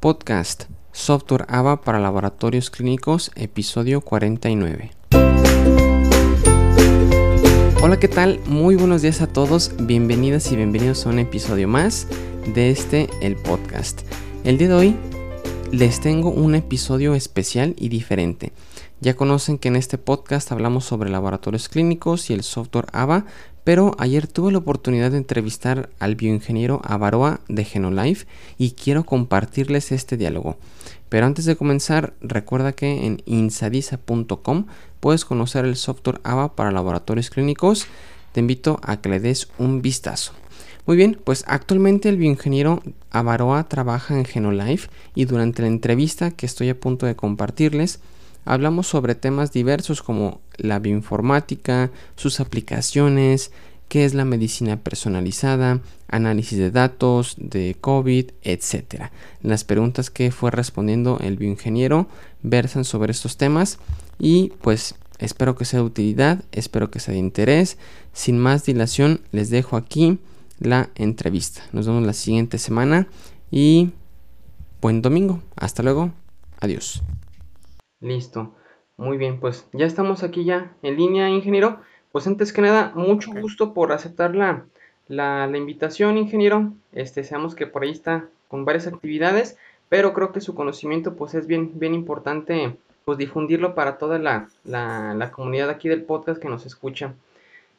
Podcast Software AVA para Laboratorios Clínicos, episodio 49. Hola, ¿qué tal? Muy buenos días a todos, bienvenidas y bienvenidos a un episodio más de este, el podcast. El día de hoy les tengo un episodio especial y diferente. Ya conocen que en este podcast hablamos sobre laboratorios clínicos y el software AVA, pero ayer tuve la oportunidad de entrevistar al bioingeniero Avaroa de Genolife y quiero compartirles este diálogo. Pero antes de comenzar, recuerda que en insadisa.com puedes conocer el software AVA para laboratorios clínicos. Te invito a que le des un vistazo. Muy bien, pues actualmente el bioingeniero Avaroa trabaja en Genolife y durante la entrevista que estoy a punto de compartirles, hablamos sobre temas diversos como la bioinformática, sus aplicaciones, qué es la medicina personalizada, análisis de datos, de COVID, etc. Las preguntas que fue respondiendo el bioingeniero versan sobre estos temas y pues espero que sea de utilidad, espero que sea de interés. Sin más dilación, les dejo aquí la entrevista. Nos vemos la siguiente semana y buen domingo. Hasta luego. Adiós. Listo. Muy bien, pues ya estamos aquí ya en línea, ingeniero. Pues antes que nada, mucho gusto por aceptar la, la, invitación, ingeniero. Este, sabemos que por ahí está con varias actividades, pero creo que su conocimiento pues es bien, bien importante pues difundirlo para toda la, la, comunidad aquí del podcast que nos escucha.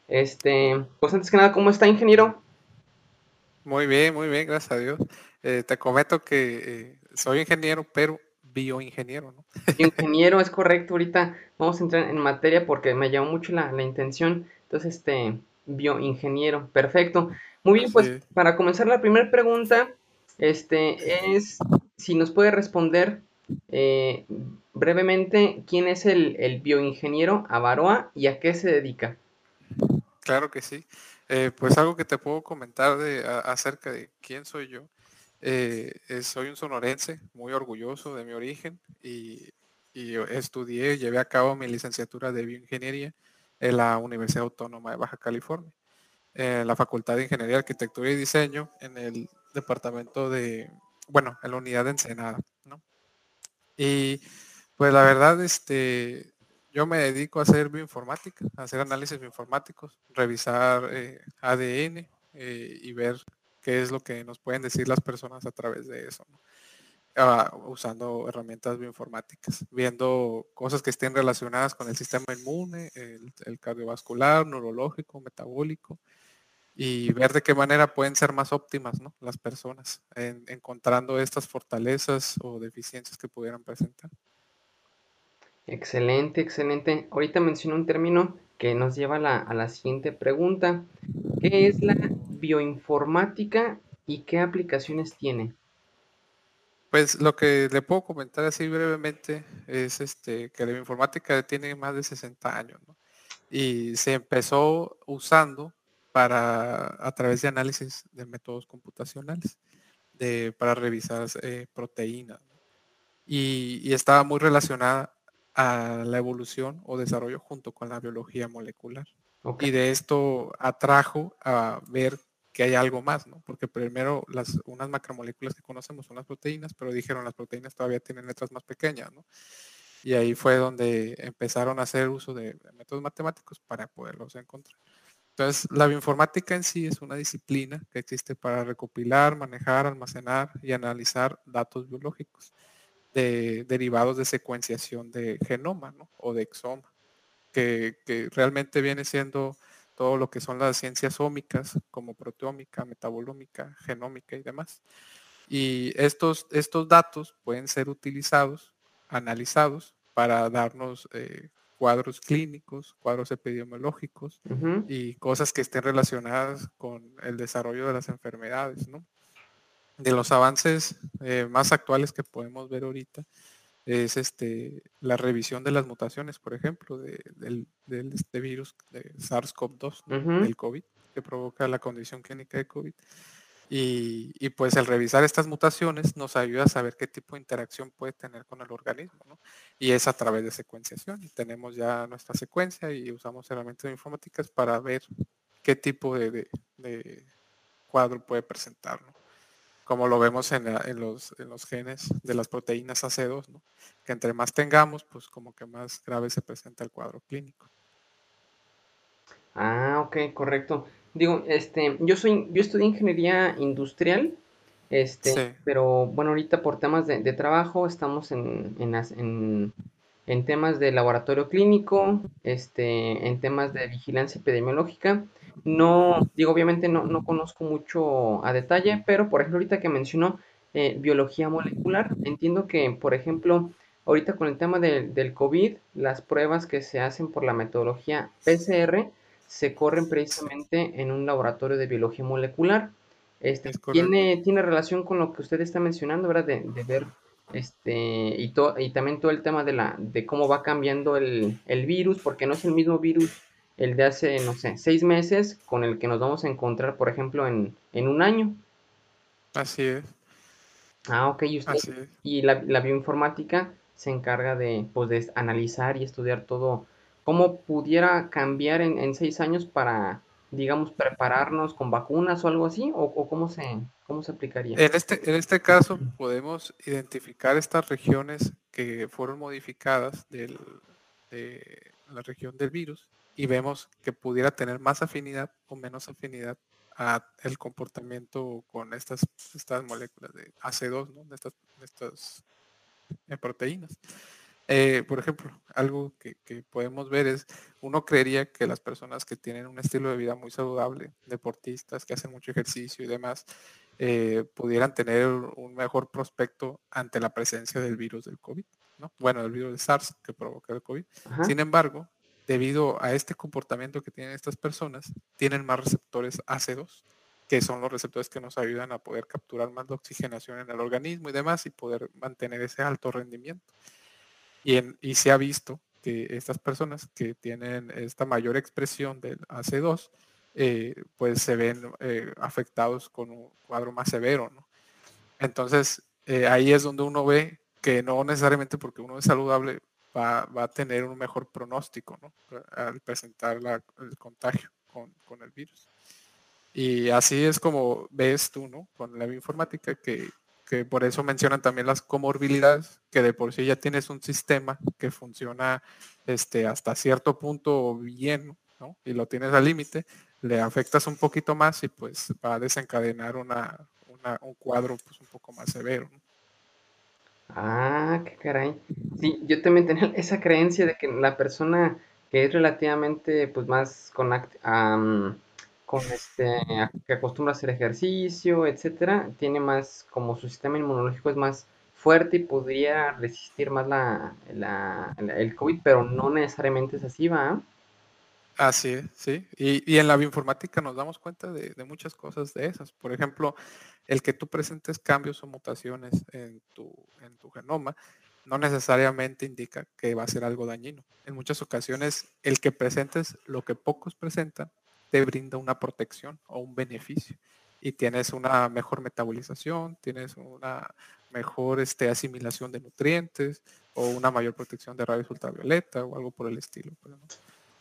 Este, pues antes que nada, ¿cómo está, ingeniero? Muy bien, muy bien, gracias a Dios. Eh, te comento que eh, soy ingeniero, pero bioingeniero, ¿no? Ingeniero, es correcto. Ahorita vamos a entrar en materia porque me llamó mucho la, intención. Entonces, este, bioingeniero, perfecto. Muy bien, pues para comenzar la primera pregunta, este, es si nos puede responder eh, brevemente quién es el, el, bioingeniero Avaroa y a qué se dedica. Claro que sí. Eh, pues algo que te puedo comentar de, acerca de quién soy yo eh, eh, soy un sonorense, muy orgulloso de mi origen y, estudié, llevé a cabo mi licenciatura de bioingeniería en la Universidad Autónoma de Baja California, en la Facultad de Ingeniería, Arquitectura y Diseño, en el departamento de, bueno, en la unidad de Ensenada, Y pues la verdad, este, yo me dedico a hacer bioinformática, a hacer análisis bioinformáticos, revisar eh, ADN y ver qué es lo que nos pueden decir las personas a través de eso, ah, usando herramientas bioinformáticas, viendo cosas que estén relacionadas con el sistema inmune, el, cardiovascular, neurológico, metabólico, y ver de qué manera pueden ser más óptimas ¿no? las personas, en, encontrando estas fortalezas o deficiencias que pudieran presentar. Excelente, excelente. Ahorita mencionó un término que nos lleva a la siguiente pregunta. ¿Qué es la bioinformática y qué aplicaciones tiene? Pues lo que le puedo comentar así brevemente es este, que la bioinformática tiene más de 60 años y se empezó usando para a través de análisis de métodos computacionales de, para revisar eh, proteínas y, y, estaba muy relacionada a la evolución o desarrollo junto con la biología molecular. Y de esto atrajo a ver que hay algo más, ¿no? Porque primero las unas macromoléculas que conocemos son las proteínas, pero dijeron las proteínas todavía tienen letras más pequeñas, ¿no? Y ahí fue donde empezaron a hacer uso de, métodos matemáticos para poderlos encontrar. Entonces, la bioinformática en sí es una disciplina que existe para recopilar, manejar, almacenar y analizar datos biológicos de, derivados de secuenciación de genoma ¿no? o de exoma que, realmente viene siendo todo lo que son las ciencias ómicas, como proteómica, metabolómica, genómica y demás. Y estos, estos datos pueden ser utilizados, analizados, para darnos eh, cuadros clínicos, cuadros epidemiológicos y cosas que estén relacionadas con el desarrollo de las enfermedades. De los avances eh, más actuales que podemos ver ahorita es este, la revisión de las mutaciones, por ejemplo, de, del, este virus de SARS-CoV-2, el COVID, que provoca la condición clínica de COVID. Y, pues el revisar estas mutaciones nos ayuda a saber qué tipo de interacción puede tener con el organismo, ¿no? Y es a través de secuenciación. Y tenemos ya nuestra secuencia y usamos herramientas informáticas para ver qué tipo de, de cuadro puede presentar, ¿no? Como lo vemos en, los, genes de las proteínas AC2, que entre más tengamos, pues como que más grave se presenta el cuadro clínico. Ah, ok, correcto. Digo, este, yo soy, yo estudié ingeniería industrial, este, pero bueno, ahorita por temas de, trabajo estamos en, en, en, temas de laboratorio clínico, este, en temas de vigilancia epidemiológica. No, digo, obviamente no, no conozco mucho a detalle, pero por ejemplo, ahorita que mencionó eh, biología molecular, entiendo que, por ejemplo, ahorita con el tema del COVID, las pruebas que se hacen por la metodología PCR se corren precisamente en un laboratorio de biología molecular. Este, tiene, tiene relación con lo que usted está mencionando, ¿verdad? De, ver este y, y también todo el tema de la de cómo va cambiando el, el, virus, porque no es el mismo virus el de hace, no sé, seis meses con el que nos vamos a encontrar, por ejemplo, en, en un año. Así es. Ah, ok, y usted y la, la, bioinformática se encarga de, pues, de analizar y estudiar todo, cómo pudiera cambiar en, en seis años para, digamos, prepararnos con vacunas o algo así, o, cómo se, cómo se aplicaría. En este, en este caso podemos identificar estas regiones que fueron modificadas del, de la región del virus y vemos que pudiera tener más afinidad o menos afinidad a el comportamiento con estas, estas moléculas de AC2, de estas, estas eh, proteínas. Eh, por ejemplo, algo que, podemos ver es, uno creería que las personas que tienen un estilo de vida muy saludable, deportistas que hacen mucho ejercicio y demás, eh, pudieran tener un mejor prospecto ante la presencia del virus del COVID, ¿no? Bueno, del virus de SARS que provoca el COVID. Sin embargo, debido a este comportamiento que tienen estas personas, tienen más receptores AC2, que son los receptores que nos ayudan a poder capturar más la oxigenación en el organismo y demás y poder mantener ese alto rendimiento. Y, se ha visto que estas personas que tienen esta mayor expresión del AC2, eh, pues se ven eh, afectados con un cuadro más severo. Entonces, eh, ahí es donde uno ve que no necesariamente porque uno es saludable va, a tener un mejor pronóstico al presentar el contagio con, el virus. Y así es como ves tú, ¿no? Con la bioinformática, que, que por eso mencionan también las comorbilidades, que de por sí ya tienes un sistema que funciona este, hasta cierto punto bien, ¿no? Y lo tienes al límite, le afectas un poquito más y pues va a desencadenar una, un cuadro pues un poco más severo. Ah, qué caray. Sí, yo también tenía esa creencia de que la persona que es relativamente, pues, más con, con este, que acostumbra a hacer ejercicio, etcétera, tiene más, como su sistema inmunológico es más fuerte y podría resistir más la, la, el COVID, pero no necesariamente es así, ¿va? Así sí. Y, en la bioinformática nos damos cuenta de, muchas cosas de esas. Por ejemplo, el que tú presentes cambios o mutaciones en tu, en tu genoma no necesariamente indica que va a ser algo dañino. En muchas ocasiones, el que presentes lo que pocos presentan te brinda una protección o un beneficio. Y tienes una mejor metabolización, tienes una mejor este, asimilación de nutrientes o una mayor protección de rayos ultravioleta o algo por el estilo. Pues,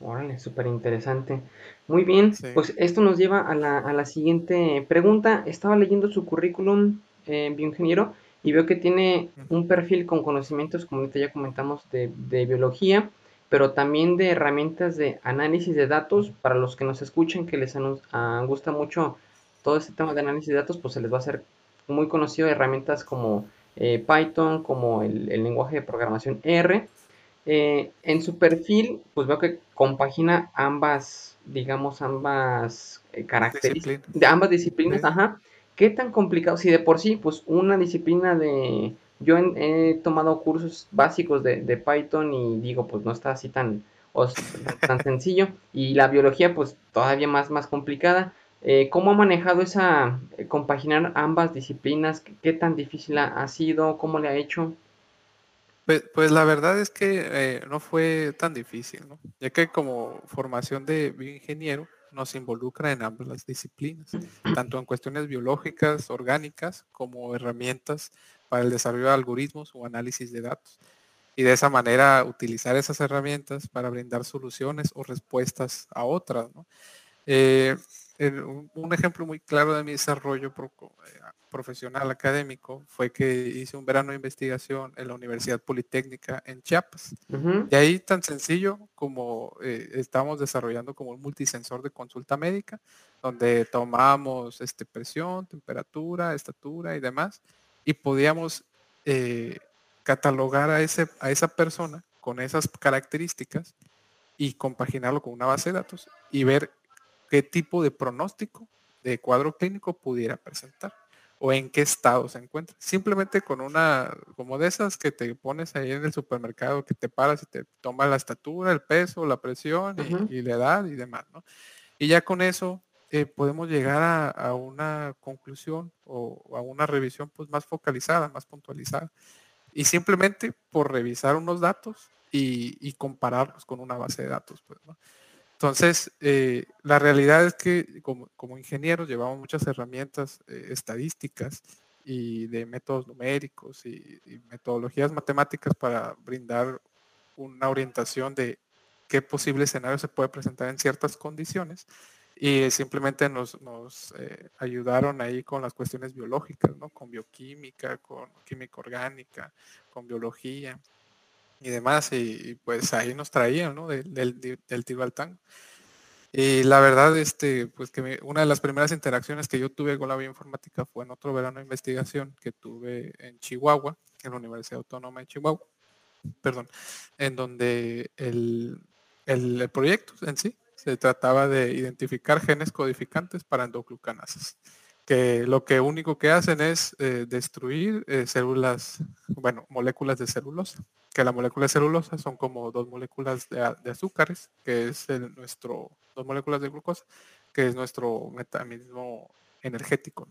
Órale, súper interesante. Muy bien, pues esto nos lleva a la, a la, siguiente pregunta. Estaba leyendo su currículum eh, bioingeniero y veo que tiene un perfil con conocimientos, como ya comentamos, de, de, biología, pero también de herramientas de análisis de datos. Para los que nos escuchen, que les uh, gusta mucho todo este tema de análisis de datos, pues se les va a hacer muy conocido herramientas como eh, Python, como el, el lenguaje de programación R eh, en su perfil, pues veo que compagina ambas, digamos, ambas eh, características, de ambas disciplinas, ajá. ¿Qué tan complicado? Si de por sí, pues una disciplina de... Yo he tomado cursos básicos de, Python y digo, pues no está así tan, tan sencillo. Y la biología, pues todavía más, más complicada. Eh, ¿Cómo ha manejado esa compaginar ambas disciplinas? ¿Qué, tan difícil ha, sido? ¿Cómo le ha hecho? Pues, pues, la verdad es que eh, no fue tan difícil, ya que como formación de bioingeniero nos involucra en ambas las disciplinas, tanto en cuestiones biológicas, orgánicas, como herramientas para el desarrollo de algoritmos o análisis de datos. Y de esa manera utilizar esas herramientas para brindar soluciones o respuestas a otras. ¿no? Eh, un ejemplo muy claro de mi desarrollo eh, profesional académico fue que hice un verano de investigación en la Universidad Politécnica en Chiapas. Y ahí tan sencillo como eh, estamos desarrollando como un multisensor de consulta médica, donde tomamos este, presión, temperatura, estatura y demás, y podíamos eh, catalogar a, ese, a esa persona con esas características y compaginarlo con una base de datos y ver qué tipo de pronóstico de cuadro clínico pudiera presentar o en qué estado se encuentra. Simplemente con una, como de esas que te pones ahí en el supermercado, que te paras y te toma la estatura, el peso, la presión y, la edad y demás, ¿no? Y ya con eso eh, podemos llegar a, una conclusión o, a una revisión pues más focalizada, más puntualizada. Y simplemente por revisar unos datos y, compararlos con una base de datos, pues, ¿no? Entonces, eh, la realidad es que como, ingenieros llevamos muchas herramientas eh, estadísticas y de métodos numéricos y, metodologías matemáticas para brindar una orientación de qué posible escenario se puede presentar en ciertas condiciones y simplemente nos, eh, ayudaron ahí con las cuestiones biológicas, ¿no? con bioquímica, con química orgánica, con biología y demás, y, pues ahí nos traían, ¿no? Del, del, tiro al tango. Y la verdad, este, pues que una de las primeras interacciones que yo tuve con la bioinformática fue en otro verano de investigación que tuve en Chihuahua, en la Universidad Autónoma de Chihuahua, perdón, en donde el, el, proyecto en sí se trataba de identificar genes codificantes para endoglucanasas que lo que único que hacen es eh, destruir eh, células, bueno, moléculas de celulosa que la molécula de celulosa son como dos moléculas de, azúcares, que es nuestro, dos moléculas de glucosa, que es nuestro mecanismo energético.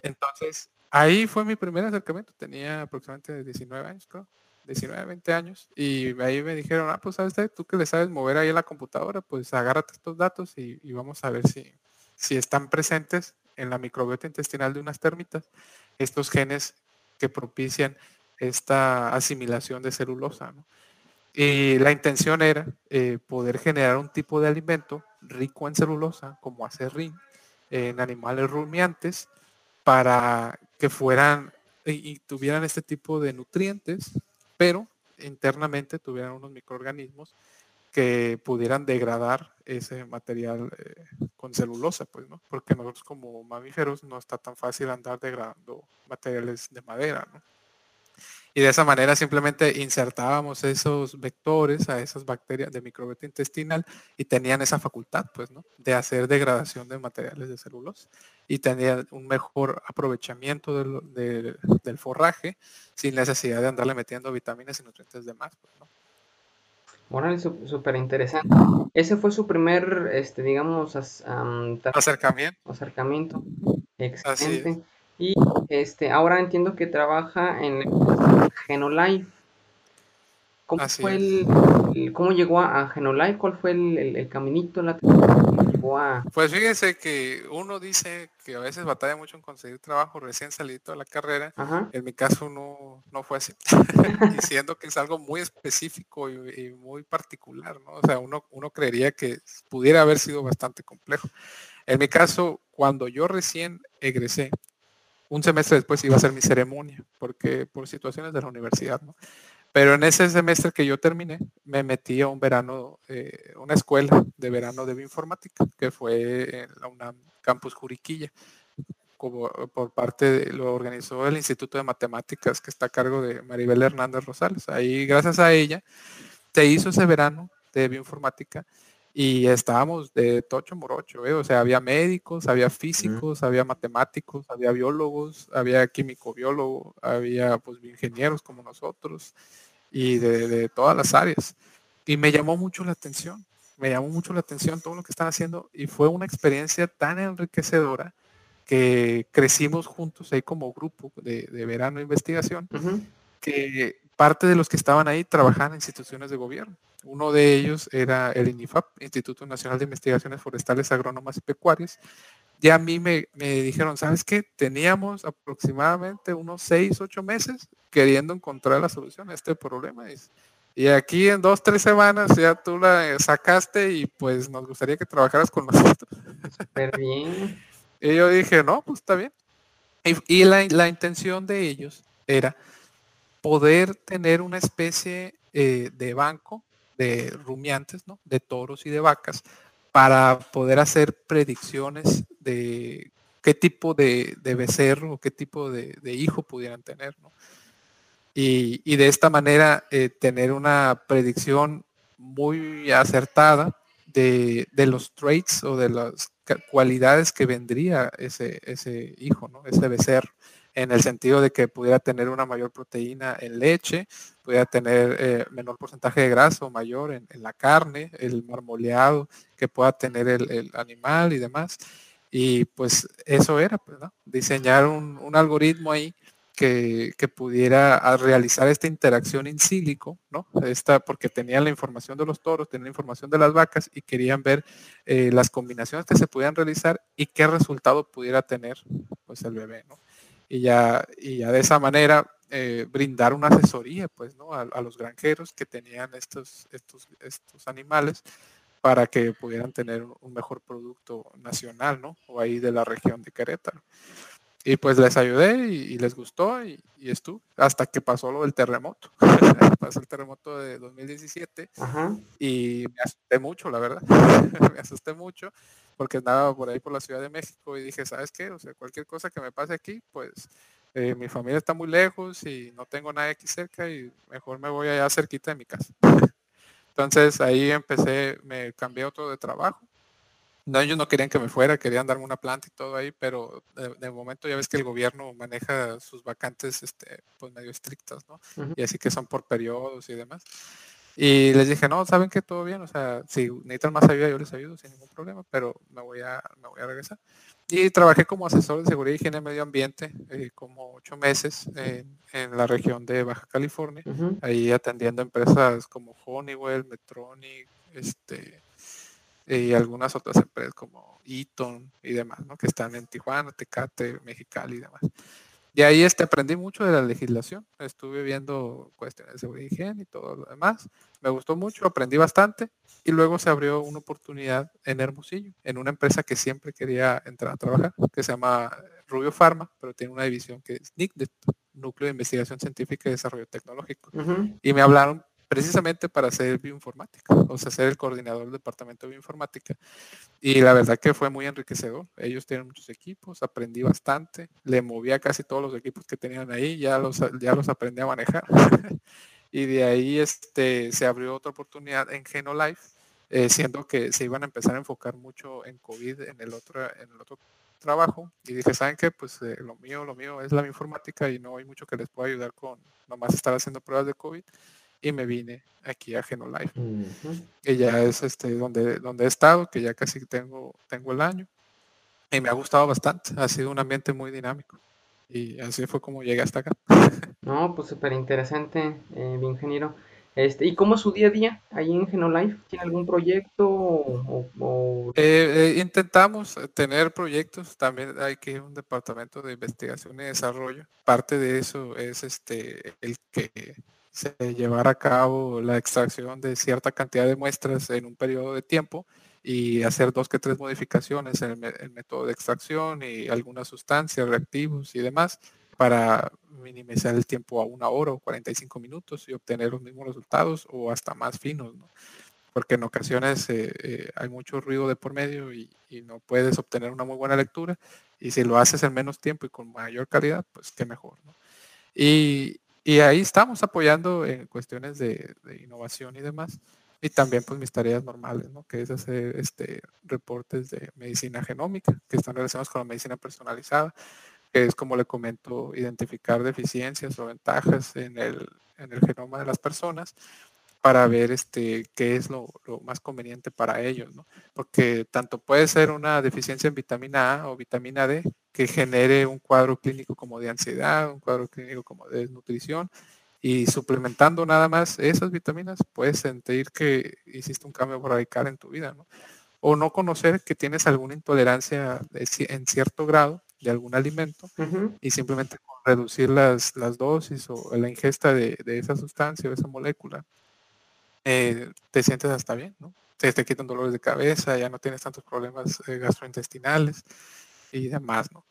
Entonces, ahí fue mi primer acercamiento, tenía aproximadamente 19 años, creo. 19, 20 años, y ahí me dijeron, ah, pues sabes, tú que le sabes mover ahí en la computadora, pues agárrate estos datos y, vamos a ver si, si están presentes en la microbiota intestinal de unas termitas estos genes que propician esta asimilación de celulosa. Y la intención era eh, poder generar un tipo de alimento rico en celulosa, como acerrín, en animales rumiantes, para que fueran y, tuvieran este tipo de nutrientes, pero internamente tuvieran unos microorganismos que pudieran degradar ese material eh, con celulosa, pues, ¿no? Porque nosotros como mamíferos no está tan fácil andar degradando materiales de madera, ¿no? Y de esa manera simplemente insertábamos esos vectores a esas bacterias de microbiota intestinal y tenían esa facultad, pues, ¿no? De hacer degradación de materiales de celulosa y tenían un mejor aprovechamiento del, forraje sin necesidad de andarle metiendo vitaminas y nutrientes de más, pues, ¿no? Bueno, súper interesante. Ese fue su primer, este, digamos, acercamiento. Acercamiento. Excelente. Y este, ahora entiendo que trabaja en Genolife. ¿Cómo, fue el, ¿Cómo llegó a Genolife? ¿Cuál fue el, caminito? La, Pues fíjense que uno dice que a veces batalla mucho en conseguir trabajo recién salido de la carrera. En mi caso no, no fue así. Diciendo que es algo muy específico y, muy particular, ¿no? O sea, uno, uno creería que pudiera haber sido bastante complejo. En mi caso, cuando yo recién egresé, un semestre después iba a ser mi ceremonia, porque por situaciones de la universidad. Pero en ese semestre que yo terminé, me metí a un verano, eh, una escuela de verano de bioinformática, que fue en la UNAM Campus Juriquilla, como por parte de, lo organizó el Instituto de Matemáticas, que está a cargo de Maribel Hernández Rosales. Ahí, gracias a ella, se hizo ese verano de bioinformática y estábamos de tocho morocho, ¿eh? o sea, había médicos, había físicos, había matemáticos, había biólogos, había químico biólogo, había pues ingenieros como nosotros y de, todas las áreas. Y me llamó mucho la atención, me llamó mucho la atención todo lo que están haciendo y fue una experiencia tan enriquecedora que crecimos juntos ahí como grupo de, verano de investigación, que parte de los que estaban ahí trabajaban en instituciones de gobierno. Uno de ellos era el INIFAP, Instituto Nacional de Investigaciones Forestales, Agrónomas y Pecuarias. Y a mí me, dijeron, ¿sabes qué? Teníamos aproximadamente unos seis, ocho meses queriendo encontrar la solución a este problema. Y aquí en dos, tres semanas ya tú la sacaste y pues nos gustaría que trabajaras con nosotros. Súper bien. y yo dije, no, pues está bien. Y, la, la, intención de ellos era poder tener una especie eh, de banco de rumiantes, ¿no? De toros y de vacas, para poder hacer predicciones de qué tipo de, de becerro qué tipo de, de hijo pudieran tener, ¿no? y, de esta manera eh, tener una predicción muy acertada de, los traits o de las cualidades que vendría ese, ese hijo, ¿no? ese becerro, en el sentido de que pudiera tener una mayor proteína en leche, pudiera tener eh, menor porcentaje de grasa o mayor en, la carne, el marmoleado que pueda tener el, animal y demás. Y pues eso era, pues, diseñar un, algoritmo ahí que, pudiera ah, realizar esta interacción in sílico, ¿no? Esta, porque tenían la información de los toros, tenían la información de las vacas y querían ver eh, las combinaciones que se pudieran realizar y qué resultado pudiera tener pues el bebé, ¿no? Y ya, y ya de esa manera eh, brindar una asesoría pues, ¿no? A, los granjeros que tenían estos, estos, estos animales para que pudieran tener un mejor producto nacional, ¿no? O ahí de la región de Querétaro. Y pues les ayudé y, les gustó y, estuve hasta que pasó lo del terremoto. pasó el terremoto de 2017 y me asusté mucho, la verdad. me asusté mucho porque andaba por ahí por la Ciudad de México y dije, ¿sabes qué? O sea, cualquier cosa que me pase aquí, pues eh, mi familia está muy lejos y no tengo nadie aquí cerca y mejor me voy allá cerquita de mi casa. Entonces ahí empecé, me cambié otro de trabajo no, ellos no querían que me fuera, querían darme una planta y todo ahí, pero de, momento ya ves que el gobierno maneja sus vacantes este, pues medio estrictas, ¿no? Y así que son por periodos y demás. Y les dije, no, saben que todo bien, o sea, si necesitan más ayuda, yo les ayudo sin ningún problema, pero me voy a, me voy a regresar. Y trabajé como asesor de seguridad y higiene medio ambiente eh, como ocho meses en, la región de Baja California, ahí atendiendo empresas como Honeywell, Metronic, este, y algunas otras empresas como Eaton y demás, ¿no? que están en Tijuana, Tecate, Mexicali y demás. Y ahí este, aprendí mucho de la legislación. Estuve viendo cuestiones de seguridad y higiene y todo lo demás. Me gustó mucho, aprendí bastante. Y luego se abrió una oportunidad en Hermosillo, en una empresa que siempre quería entrar a trabajar, que se llama Rubio Pharma, pero tiene una división que es NIC, Núcleo de Investigación Científica y Desarrollo Tecnológico. Y me hablaron precisamente para hacer bioinformática, o sea, ser el coordinador del departamento de bioinformática. Y la verdad que fue muy enriquecedor. Ellos tienen muchos equipos, aprendí bastante, le moví a casi todos los equipos que tenían ahí, ya los, ya los aprendí a manejar. y de ahí este, se abrió otra oportunidad en Genolife, eh, siendo que se iban a empezar a enfocar mucho en COVID en el otro, en el otro trabajo y dije, ¿saben qué? Pues eh, lo mío, lo mío es la bioinformática y no hay mucho que les pueda ayudar con nomás estar haciendo pruebas de COVID y me vine aquí a Genolife. Que ya es este donde, donde he estado, que ya casi tengo, tengo el año. Y me ha gustado bastante. Ha sido un ambiente muy dinámico. Y así fue como llegué hasta acá. No, pues súper interesante, eh, ingeniero. Este, ¿Y cómo es su día a día ahí en Genolife? ¿Tiene algún proyecto? O, eh, eh, intentamos tener proyectos, también hay que un departamento de investigación y desarrollo. Parte de eso es este el que se llevar a cabo la extracción de cierta cantidad de muestras en un periodo de tiempo y hacer dos que tres modificaciones en el, método de extracción y algunas sustancias, reactivos y demás para minimizar el tiempo a una hora o 45 minutos y obtener los mismos resultados o hasta más finos, porque en ocasiones eh, eh, hay mucho ruido de por medio y, no puedes obtener una muy buena lectura y si lo haces en menos tiempo y con mayor calidad, pues qué mejor. Y, y ahí estamos apoyando en cuestiones de, innovación y demás. Y también pues mis tareas normales, ¿no? Que es hacer este, reportes de medicina genómica, que están relacionados con la medicina personalizada, que es como le comento, identificar deficiencias o ventajas en el, en el genoma de las personas para ver este, qué es lo, más conveniente para ellos, ¿no? Porque tanto puede ser una deficiencia en vitamina A o vitamina D que genere un cuadro clínico como de ansiedad, un cuadro clínico como de desnutrición, y suplementando nada más esas vitaminas, puedes sentir que hiciste un cambio radical en tu vida, ¿no? O no conocer que tienes alguna intolerancia en cierto grado de algún alimento y simplemente reducir las, las dosis o la ingesta de, de esa sustancia o esa molécula eh, te sientes hasta bien, ¿no? Se te quitan dolores de cabeza, ya no tienes tantos problemas eh, gastrointestinales y demás, ¿no?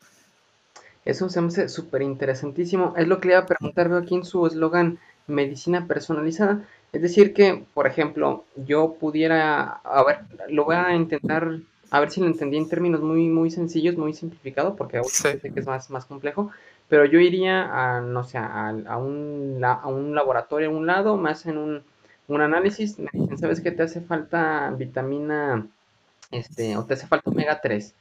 Eso se me hace súper interesantísimo. Es lo que le iba a preguntar, veo aquí en su eslogan, medicina personalizada. Es decir, que, por ejemplo, yo pudiera, a ver, lo voy a intentar, a ver si lo entendí en términos muy, muy sencillos, muy simplificado, porque sé que es más, más complejo, pero yo iría a, no sé, a, a, un, a un laboratorio a un lado, más en un, un análisis, me dicen, ¿sabes qué te hace falta vitamina, este, o te hace falta omega 3?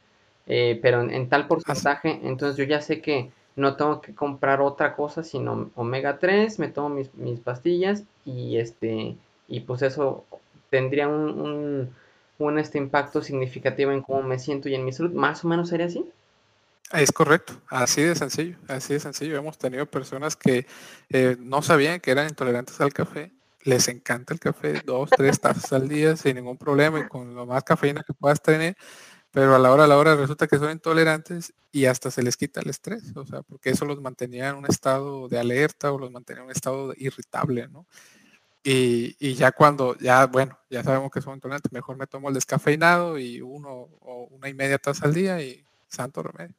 Eh, pero en, tal porcentaje, entonces yo ya sé que no tengo que comprar otra cosa sino omega 3, me tomo mis, mis pastillas y este y pues eso tendría un, un, este impacto significativo en cómo me siento y en mi salud, más o menos sería así. Es correcto, así de sencillo, así de sencillo. Hemos tenido personas que eh, no sabían que eran intolerantes al café, les encanta el café, dos, tres tazas al día sin ningún problema y con lo más cafeína que puedas tener, pero a la hora a la hora resulta que son intolerantes y hasta se les quita el estrés, o sea, porque eso los mantenía en un estado de alerta o los mantenía en un estado irritable, ¿no? Y, ya cuando, ya, bueno, ya sabemos que son intolerantes, mejor me tomo el descafeinado y uno o una y media taza al día y santo remedio.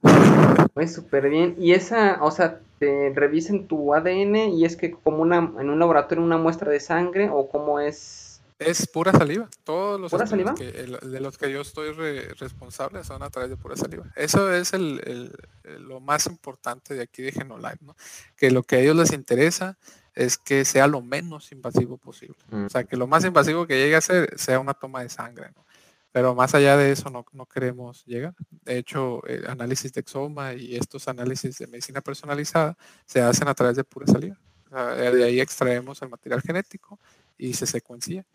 Pues súper bien. Y esa, o sea, te revisen tu ADN y es que como una, en un laboratorio una muestra de sangre o cómo es es pura saliva. Todos los ¿Pura saliva? de los que yo estoy responsable son a través de pura saliva. Eso es el, lo más importante de aquí de Genolive, ¿no? Que lo que a ellos les interesa es que sea lo menos invasivo posible. Mm. O sea, que lo más invasivo que llegue a ser sea una toma de sangre, ¿no? Pero más allá de eso no, queremos llegar. De hecho, el análisis de exoma y estos análisis de medicina personalizada se hacen a través de pura saliva. de ahí extraemos el material genético y se secuencia.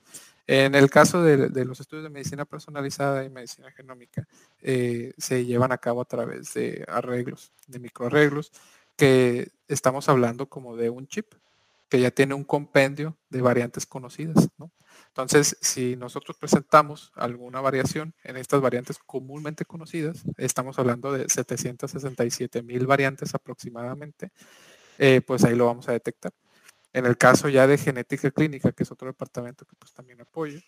En el caso de, los estudios de medicina personalizada y medicina genómica, eh, se llevan a cabo a través de arreglos, de microarreglos, que estamos hablando como de un chip que ya tiene un compendio de variantes conocidas. Entonces, si nosotros presentamos alguna variación en estas variantes comúnmente conocidas, estamos hablando de 767 mil variantes aproximadamente, eh, pues ahí lo vamos a detectar. En el caso ya de genética clínica, que es otro departamento que pues también apoyo,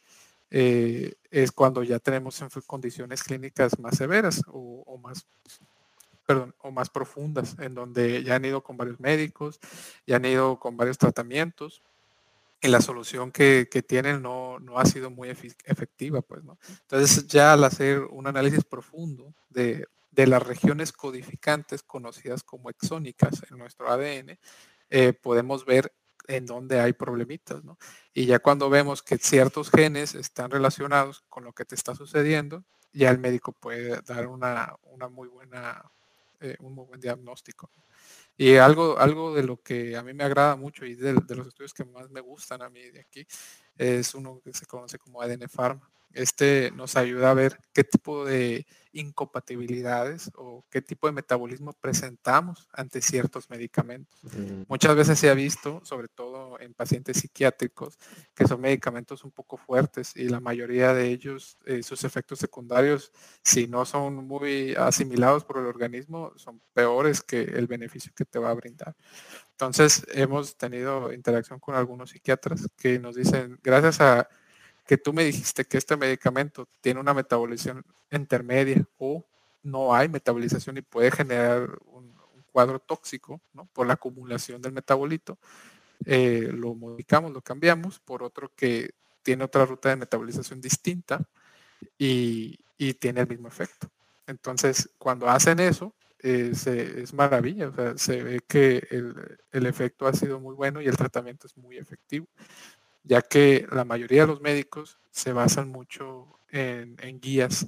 eh, es cuando ya tenemos condiciones clínicas más severas o, más perdón, o más profundas, en donde ya han ido con varios médicos, ya han ido con varios tratamientos, y la solución que, tienen no, ha sido muy efectiva, pues, ¿no? Entonces, ya al hacer un análisis profundo de, las regiones codificantes conocidas como exónicas en nuestro ADN, eh, podemos ver en donde hay problemitas, ¿no? Y ya cuando vemos que ciertos genes están relacionados con lo que te está sucediendo, ya el médico puede dar una, una muy buena, un muy buen diagnóstico. Y algo, algo de lo que a mí me agrada mucho y de, de, los estudios que más me gustan a mí de aquí es uno que se conoce como ADN Pharma. Este nos ayuda a ver qué tipo de incompatibilidades o qué tipo de metabolismo presentamos ante ciertos medicamentos. Muchas veces se ha visto, sobre todo en pacientes psiquiátricos, que son medicamentos un poco fuertes y la mayoría de ellos, eh, sus efectos secundarios, si no son muy asimilados por el organismo, son peores que el beneficio que te va a brindar. Entonces, hemos tenido interacción con algunos psiquiatras que nos dicen, gracias a que tú me dijiste que este medicamento tiene una metabolización intermedia o no hay metabolización y puede generar un, cuadro tóxico por la acumulación del metabolito, eh, lo modificamos, lo cambiamos por otro que tiene otra ruta de metabolización distinta y, tiene el mismo efecto. Entonces, cuando hacen eso, eh, es maravilla, o sea, se ve que el, el, efecto ha sido muy bueno y el tratamiento es muy efectivo ya que la mayoría de los médicos se basan mucho en, guías,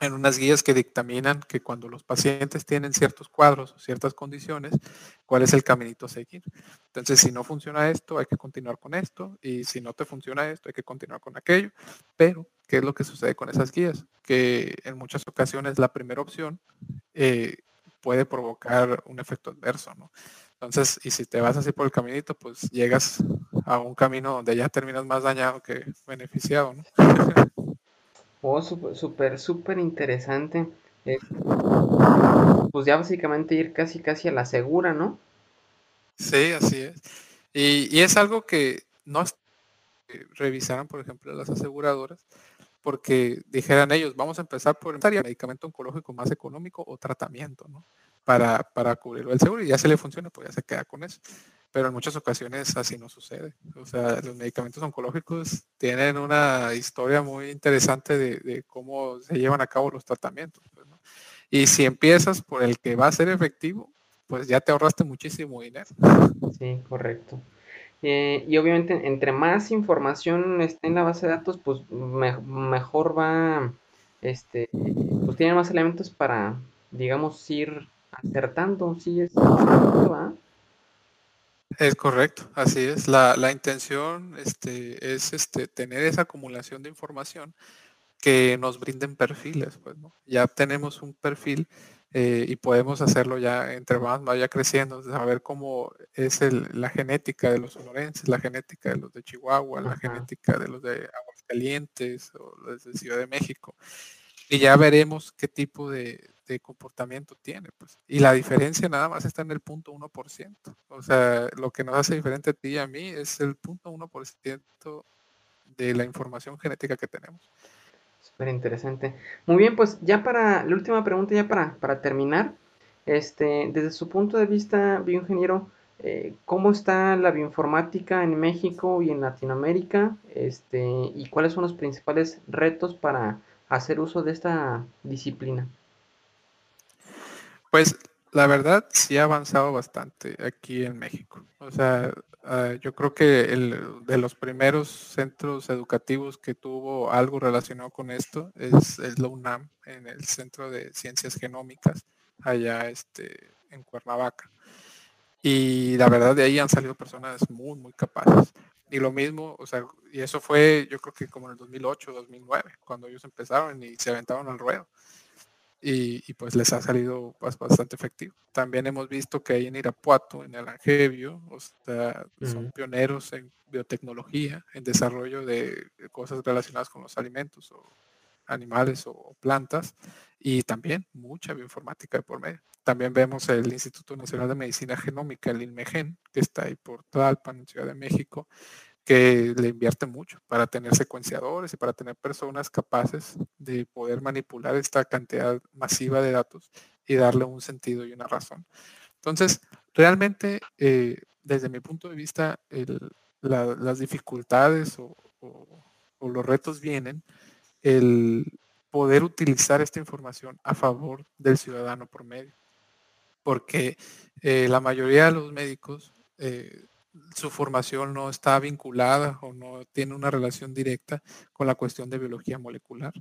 en unas guías que dictaminan que cuando los pacientes tienen ciertos cuadros o ciertas condiciones, cuál es el caminito a seguir. Entonces, si no funciona esto, hay que continuar con esto, y si no te funciona esto, hay que continuar con aquello. Pero, ¿qué es lo que sucede con esas guías? Que en muchas ocasiones la primera opción eh, puede provocar un efecto adverso. Entonces, y si te vas así por el caminito, pues llegas a un camino donde ya terminas más dañado que beneficiado, ¿no? Oh, súper, súper, interesante. pues ya básicamente ir casi, casi a la segura, ¿no? Sí, así es. Y, es algo que no es revisaran, por ejemplo, las aseguradoras, porque dijeran ellos, vamos a empezar por el medicamento oncológico más económico o tratamiento, ¿no? Para, para cubrirlo el seguro y ya se le funciona, pues ya se queda con eso. Pero en muchas ocasiones así no sucede. O sea, los medicamentos oncológicos tienen una historia muy interesante de, cómo se llevan a cabo los tratamientos. Pues, y si empiezas por el que va a ser efectivo, pues ya te ahorraste muchísimo dinero. Sí, correcto. Eh, y obviamente, entre más información esté en la base de datos, pues mejor va, este, pues tiene más elementos para, digamos, ir acertando, sí es, Es correcto, así es. La, la intención este, es este, tener esa acumulación de información que nos brinden perfiles, pues, ¿no? Ya tenemos un perfil eh, y podemos hacerlo ya entre más vaya creciendo, saber cómo es la genética de los sonorenses, la genética de los de Chihuahua, la genética de los de Aguascalientes o los de Ciudad de México. Y ya veremos qué tipo de, comportamiento tiene. Pues. Y la diferencia nada más está en el punto 1%. O sea, lo que nos hace diferente a ti y a mí es el punto 1% de la información genética que tenemos. Súper interesante. Muy bien, pues ya para la última pregunta, ya para, para terminar, este, desde su punto de vista, bioingeniero, eh, ¿cómo está la bioinformática en México y en Latinoamérica? Este, ¿Y cuáles son los principales retos para hacer uso de esta disciplina? Pues la verdad sí ha avanzado bastante aquí en México. O sea, Ah, yo creo que el, de los primeros centros educativos que tuvo algo relacionado con esto es, el UNAM, en el Centro de Ciencias Genómicas, allá este, en Cuernavaca. Y la verdad de ahí han salido personas muy, muy capaces. Y lo mismo, o sea, y eso fue yo creo que como en el 2008, 2009, cuando ellos empezaron y se aventaron al ruedo y, pues les ha salido bastante efectivo. También hemos visto que ahí en Irapuato, en el Angevio, o sea, son pioneros en biotecnología, en desarrollo de cosas relacionadas con los alimentos o animales o plantas y también mucha bioinformática de por medio. También vemos el Instituto Nacional de Medicina Genómica, el INMEGEN, que está ahí por Tlalpan, en Ciudad de México, que le invierte mucho para tener secuenciadores y para tener personas capaces de poder manipular esta cantidad masiva de datos y darle un sentido y una razón. Entonces, realmente, eh, desde mi punto de vista, las dificultades o, los retos vienen el poder utilizar esta información a favor del ciudadano promedio. Porque eh, la mayoría de los médicos eh, su formación no está vinculada o no tiene una relación directa con la cuestión de biología molecular.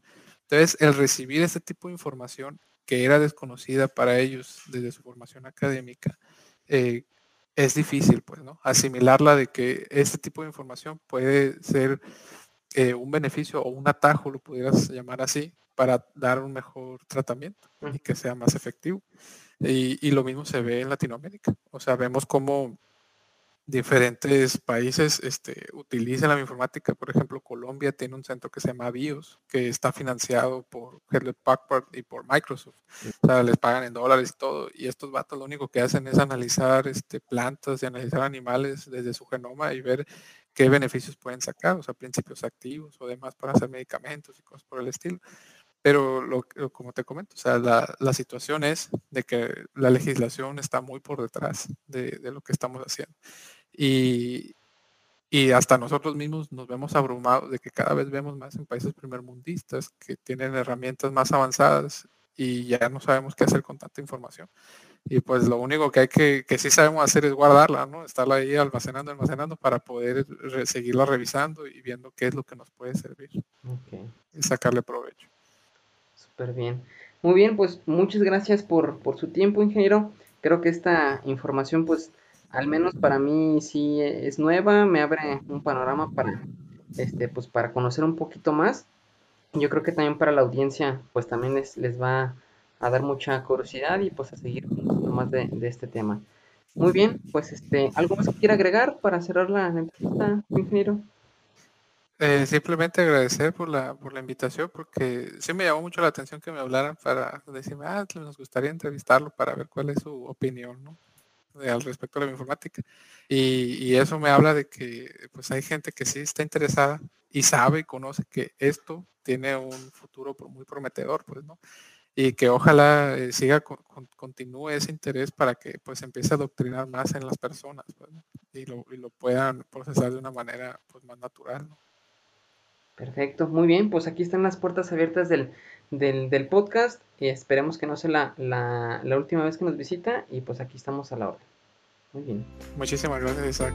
Entonces, el recibir este tipo de información que era desconocida para ellos desde su formación académica, eh, es difícil, pues, ¿no? Asimilarla de que este tipo de información puede ser eh, un beneficio o un atajo, lo pudieras llamar así, para dar un mejor tratamiento y que sea más efectivo. Y, y lo mismo se ve en Latinoamérica. O sea, vemos cómo diferentes países este, utilizan la informática. Por ejemplo, Colombia tiene un centro que se llama BIOS, que está financiado por Hewlett Packard y por Microsoft. O sea, les pagan en dólares y todo. Y estos vatos lo único que hacen es analizar este, plantas y analizar animales desde su genoma y ver qué beneficios pueden sacar, o sea, principios activos o demás para hacer medicamentos y cosas por el estilo. Pero lo, como te comento, o sea, la, situación es de que la legislación está muy por detrás de, de lo que estamos haciendo. Y, y hasta nosotros mismos nos vemos abrumados de que cada vez vemos más en países primermundistas que tienen herramientas más avanzadas y ya no sabemos qué hacer con tanta información. Y pues lo único que hay que, que sí sabemos hacer es guardarla, ¿no? Estarla ahí almacenando, almacenando para poder seguirla revisando y viendo qué es lo que nos puede servir. Y sacarle provecho. Súper bien. Muy bien, pues muchas gracias por, por su tiempo, ingeniero. Creo que esta información pues al menos para mí sí es nueva, me abre un panorama para, este, pues para conocer un poquito más. Yo creo que también para la audiencia, pues también les, les va a dar mucha curiosidad y pues a seguir más de, este tema. Muy bien, pues este, ¿algo más que quiera agregar para cerrar la, entrevista, ingeniero? Eh, simplemente agradecer por la, por la invitación, porque sí me llamó mucho la atención que me hablaran para decirme, ah, nos gustaría entrevistarlo para ver cuál es su opinión, ¿no? al respecto de la informática. Y, eso me habla de que pues hay gente que sí está interesada y sabe y conoce que esto tiene un futuro muy prometedor, pues, ¿no? Y que ojalá eh, siga, continúe ese interés para que pues empiece a doctrinar más en las personas pues, y, lo, y, lo, puedan procesar de una manera pues más natural. Perfecto, muy bien, pues aquí están las puertas abiertas del, del, podcast y esperemos que no sea la, la, última vez que nos visita y pues aquí estamos a la hora. Muy bien. Muchísimas gracias, Isaac.